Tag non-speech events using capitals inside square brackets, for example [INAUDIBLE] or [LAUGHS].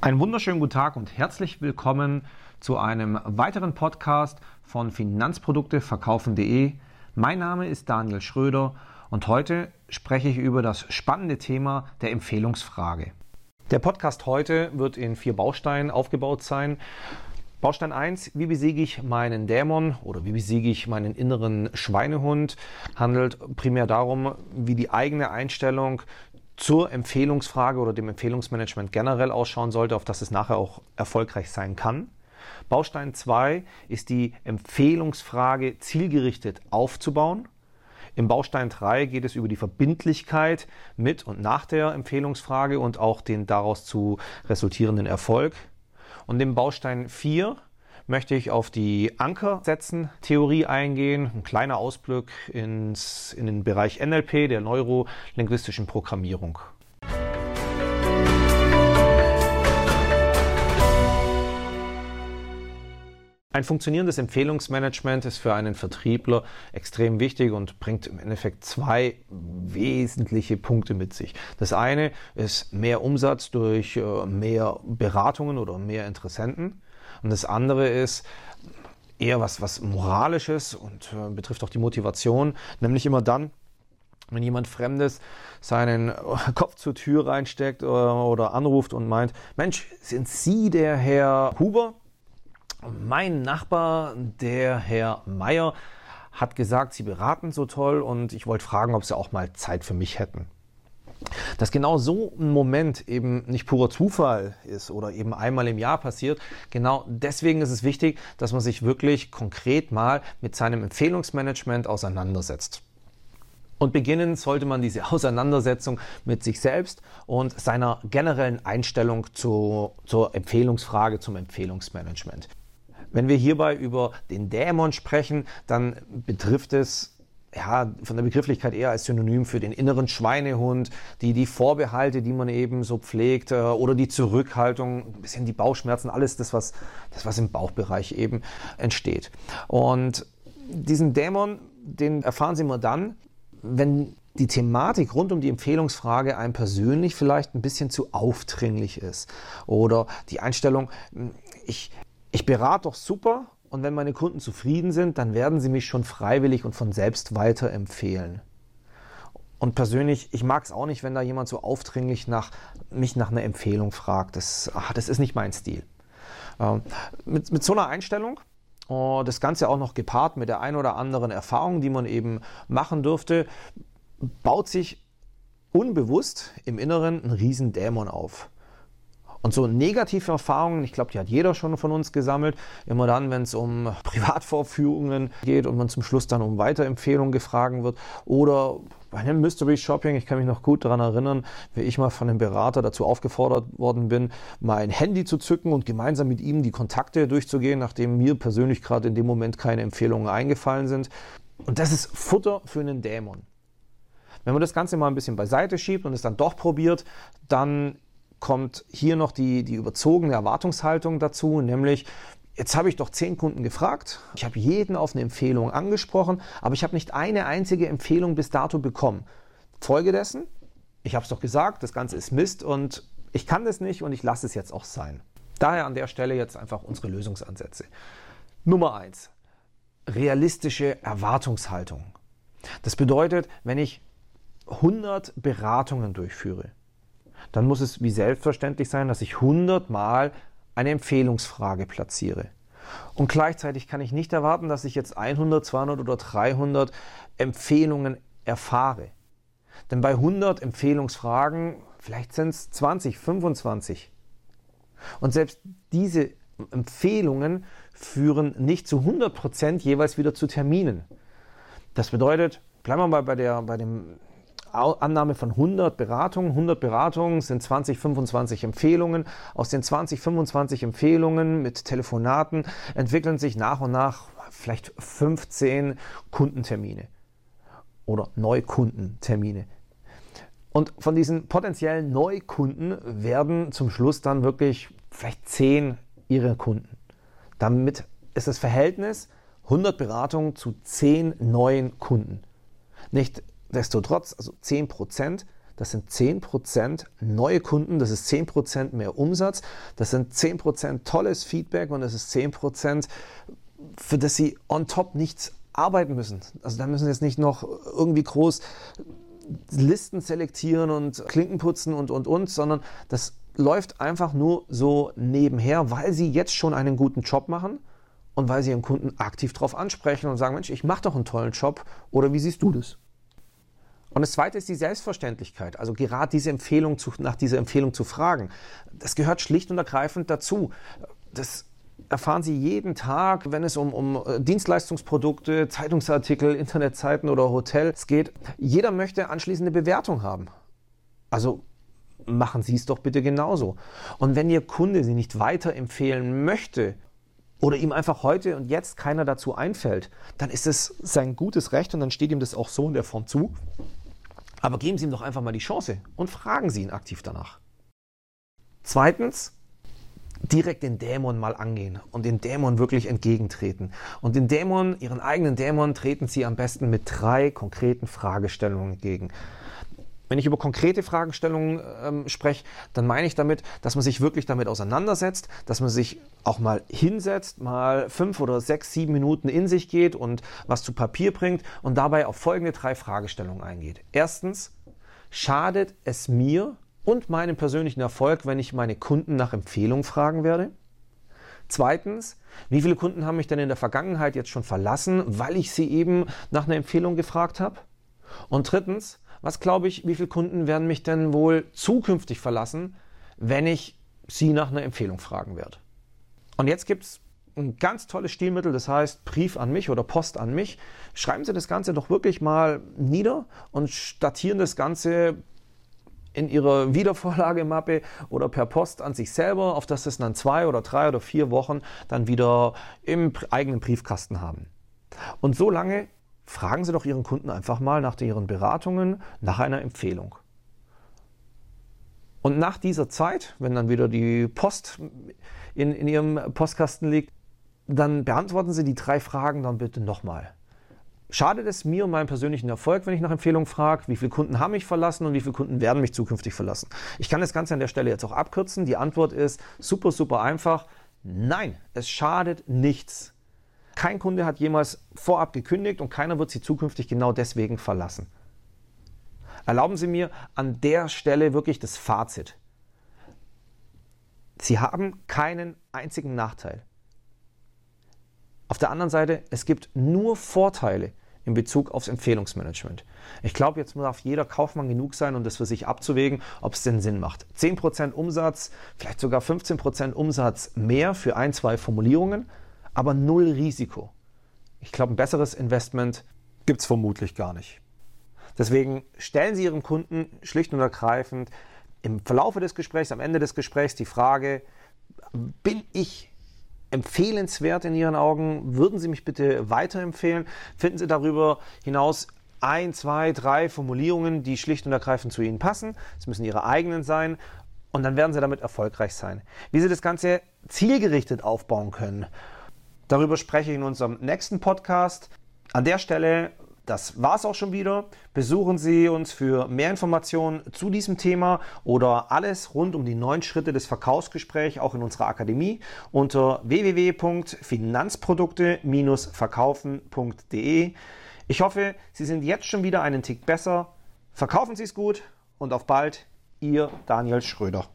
Einen wunderschönen guten Tag und herzlich willkommen zu einem weiteren Podcast von Finanzprodukteverkaufen.de. Mein Name ist Daniel Schröder und heute spreche ich über das spannende Thema der Empfehlungsfrage. Der Podcast heute wird in vier Bausteinen aufgebaut sein. Baustein 1, wie besiege ich meinen Dämon oder wie besiege ich meinen inneren Schweinehund, handelt primär darum, wie die eigene Einstellung zur Empfehlungsfrage oder dem Empfehlungsmanagement generell ausschauen sollte, auf das es nachher auch erfolgreich sein kann. Baustein 2 ist die Empfehlungsfrage zielgerichtet aufzubauen. Im Baustein 3 geht es über die Verbindlichkeit mit und nach der Empfehlungsfrage und auch den daraus zu resultierenden Erfolg. Und im Baustein 4 möchte ich auf die Anker setzen Theorie eingehen. Ein kleiner Ausblick ins, in den Bereich NLP, der neurolinguistischen Programmierung. Ein funktionierendes Empfehlungsmanagement ist für einen Vertriebler extrem wichtig und bringt im Endeffekt zwei wesentliche Punkte mit sich. Das eine ist mehr Umsatz durch äh, mehr Beratungen oder mehr Interessenten. Und das andere ist eher was, was Moralisches und äh, betrifft auch die Motivation, nämlich immer dann, wenn jemand Fremdes seinen [LAUGHS] Kopf zur Tür reinsteckt oder, äh, oder anruft und meint, Mensch, sind Sie der Herr Huber? Mein Nachbar, der Herr Meier, hat gesagt, Sie beraten so toll und ich wollte fragen, ob Sie auch mal Zeit für mich hätten. Dass genau so ein Moment eben nicht purer Zufall ist oder eben einmal im Jahr passiert, genau deswegen ist es wichtig, dass man sich wirklich konkret mal mit seinem Empfehlungsmanagement auseinandersetzt. Und beginnen sollte man diese Auseinandersetzung mit sich selbst und seiner generellen Einstellung zu, zur Empfehlungsfrage, zum Empfehlungsmanagement. Wenn wir hierbei über den Dämon sprechen, dann betrifft es ja, von der Begrifflichkeit eher als Synonym für den inneren Schweinehund, die, die Vorbehalte, die man eben so pflegt, äh, oder die Zurückhaltung, ein bisschen die Bauchschmerzen, alles das, was, das, was im Bauchbereich eben entsteht. Und diesen Dämon, den erfahren Sie immer dann, wenn die Thematik rund um die Empfehlungsfrage einem persönlich vielleicht ein bisschen zu aufdringlich ist. Oder die Einstellung, ich, ich berate doch super und wenn meine Kunden zufrieden sind, dann werden sie mich schon freiwillig und von selbst weiterempfehlen. Und persönlich, ich mag es auch nicht, wenn da jemand so aufdringlich nach, mich nach einer Empfehlung fragt. Das, ach, das ist nicht mein Stil. Ähm, mit, mit so einer Einstellung, oh, das Ganze auch noch gepaart mit der ein oder anderen Erfahrung, die man eben machen dürfte, baut sich unbewusst im Inneren ein Riesendämon auf. Und so negative Erfahrungen, ich glaube, die hat jeder schon von uns gesammelt. Immer dann, wenn es um [LAUGHS] Privatvorführungen geht und man zum Schluss dann um Weiterempfehlungen gefragt wird oder bei einem Mystery Shopping, ich kann mich noch gut daran erinnern, wie ich mal von einem Berater dazu aufgefordert worden bin, mein Handy zu zücken und gemeinsam mit ihm die Kontakte durchzugehen, nachdem mir persönlich gerade in dem Moment keine Empfehlungen eingefallen sind. Und das ist Futter für einen Dämon. Wenn man das Ganze mal ein bisschen beiseite schiebt und es dann doch probiert, dann kommt hier noch die, die überzogene Erwartungshaltung dazu, nämlich Jetzt habe ich doch zehn Kunden gefragt. Ich habe jeden auf eine Empfehlung angesprochen, aber ich habe nicht eine einzige Empfehlung bis dato bekommen. Folge dessen, ich habe es doch gesagt, das Ganze ist Mist und ich kann das nicht und ich lasse es jetzt auch sein. Daher an der Stelle jetzt einfach unsere Lösungsansätze. Nummer eins: Realistische Erwartungshaltung. Das bedeutet, wenn ich 100 Beratungen durchführe, dann muss es wie selbstverständlich sein, dass ich 100 Mal eine Empfehlungsfrage platziere. Und gleichzeitig kann ich nicht erwarten, dass ich jetzt 100, 200 oder 300 Empfehlungen erfahre. Denn bei 100 Empfehlungsfragen, vielleicht sind es 20, 25. Und selbst diese Empfehlungen führen nicht zu 100 Prozent jeweils wieder zu Terminen. Das bedeutet, bleiben wir mal bei, der, bei dem Annahme von 100 Beratungen. 100 Beratungen sind 20, 25 Empfehlungen. Aus den 20, 25 Empfehlungen mit Telefonaten entwickeln sich nach und nach vielleicht 15 Kundentermine oder Neukundentermine. Und von diesen potenziellen Neukunden werden zum Schluss dann wirklich vielleicht 10 ihre Kunden. Damit ist das Verhältnis 100 Beratungen zu 10 neuen Kunden. Nicht Nichtsdestotrotz, also 10 Prozent, das sind 10% neue Kunden, das ist 10% mehr Umsatz, das sind 10% tolles Feedback und das ist 10%, für das Sie on top nichts arbeiten müssen. Also da müssen Sie jetzt nicht noch irgendwie groß Listen selektieren und Klinken putzen und, und, und, sondern das läuft einfach nur so nebenher, weil Sie jetzt schon einen guten Job machen und weil Sie Ihren Kunden aktiv darauf ansprechen und sagen, Mensch, ich mache doch einen tollen Job oder wie siehst du das? Und das zweite ist die Selbstverständlichkeit. Also gerade diese Empfehlung zu, nach dieser Empfehlung zu fragen. Das gehört schlicht und ergreifend dazu. Das erfahren Sie jeden Tag, wenn es um, um äh, Dienstleistungsprodukte, Zeitungsartikel, Internetseiten oder Hotels geht. Jeder möchte anschließende Bewertung haben. Also machen Sie es doch bitte genauso. Und wenn Ihr Kunde Sie nicht weiterempfehlen möchte oder ihm einfach heute und jetzt keiner dazu einfällt, dann ist es sein gutes Recht und dann steht ihm das auch so in der Form zu. Aber geben Sie ihm doch einfach mal die Chance und fragen Sie ihn aktiv danach. Zweitens, direkt den Dämon mal angehen und den Dämon wirklich entgegentreten. Und den Dämon, ihren eigenen Dämon, treten sie am besten mit drei konkreten Fragestellungen entgegen. Wenn ich über konkrete Fragestellungen ähm, spreche, dann meine ich damit, dass man sich wirklich damit auseinandersetzt, dass man sich auch mal hinsetzt, mal fünf oder sechs, sieben Minuten in sich geht und was zu Papier bringt und dabei auf folgende drei Fragestellungen eingeht. Erstens, schadet es mir und meinem persönlichen Erfolg, wenn ich meine Kunden nach Empfehlung fragen werde? Zweitens, wie viele Kunden haben mich denn in der Vergangenheit jetzt schon verlassen, weil ich sie eben nach einer Empfehlung gefragt habe? Und drittens, was glaube ich, wie viele Kunden werden mich denn wohl zukünftig verlassen, wenn ich sie nach einer Empfehlung fragen werde? Und jetzt gibt es ein ganz tolles Stilmittel, das heißt Brief an mich oder Post an mich. Schreiben Sie das Ganze doch wirklich mal nieder und statieren das Ganze in ihrer Wiedervorlagemappe oder per Post an sich selber, auf das es dann zwei oder drei oder vier Wochen dann wieder im eigenen Briefkasten haben. Und so lange fragen Sie doch Ihren Kunden einfach mal nach Ihren Beratungen, nach einer Empfehlung. Und nach dieser Zeit, wenn dann wieder die Post in, in Ihrem Postkasten liegt, dann beantworten Sie die drei Fragen dann bitte nochmal. Schadet es mir und meinem persönlichen Erfolg, wenn ich nach Empfehlungen frage, wie viele Kunden haben mich verlassen und wie viele Kunden werden mich zukünftig verlassen? Ich kann das Ganze an der Stelle jetzt auch abkürzen. Die Antwort ist super, super einfach. Nein, es schadet nichts. Kein Kunde hat jemals vorab gekündigt und keiner wird sie zukünftig genau deswegen verlassen. Erlauben Sie mir an der Stelle wirklich das Fazit. Sie haben keinen einzigen Nachteil. Auf der anderen Seite, es gibt nur Vorteile in Bezug aufs Empfehlungsmanagement. Ich glaube, jetzt darf jeder Kaufmann genug sein, um das für sich abzuwägen, ob es denn Sinn macht. 10% Umsatz, vielleicht sogar 15% Umsatz mehr für ein, zwei Formulierungen, aber null Risiko. Ich glaube, ein besseres Investment gibt es vermutlich gar nicht. Deswegen stellen Sie Ihrem Kunden schlicht und ergreifend im Verlaufe des Gesprächs, am Ende des Gesprächs die Frage, bin ich empfehlenswert in Ihren Augen? Würden Sie mich bitte weiterempfehlen? Finden Sie darüber hinaus ein, zwei, drei Formulierungen, die schlicht und ergreifend zu Ihnen passen. Es müssen Ihre eigenen sein. Und dann werden Sie damit erfolgreich sein. Wie Sie das Ganze zielgerichtet aufbauen können, darüber spreche ich in unserem nächsten Podcast. An der Stelle das war's auch schon wieder. Besuchen Sie uns für mehr Informationen zu diesem Thema oder alles rund um die neun Schritte des Verkaufsgesprächs auch in unserer Akademie unter www.finanzprodukte-verkaufen.de. Ich hoffe, Sie sind jetzt schon wieder einen Tick besser. Verkaufen Sie es gut und auf bald, Ihr Daniel Schröder.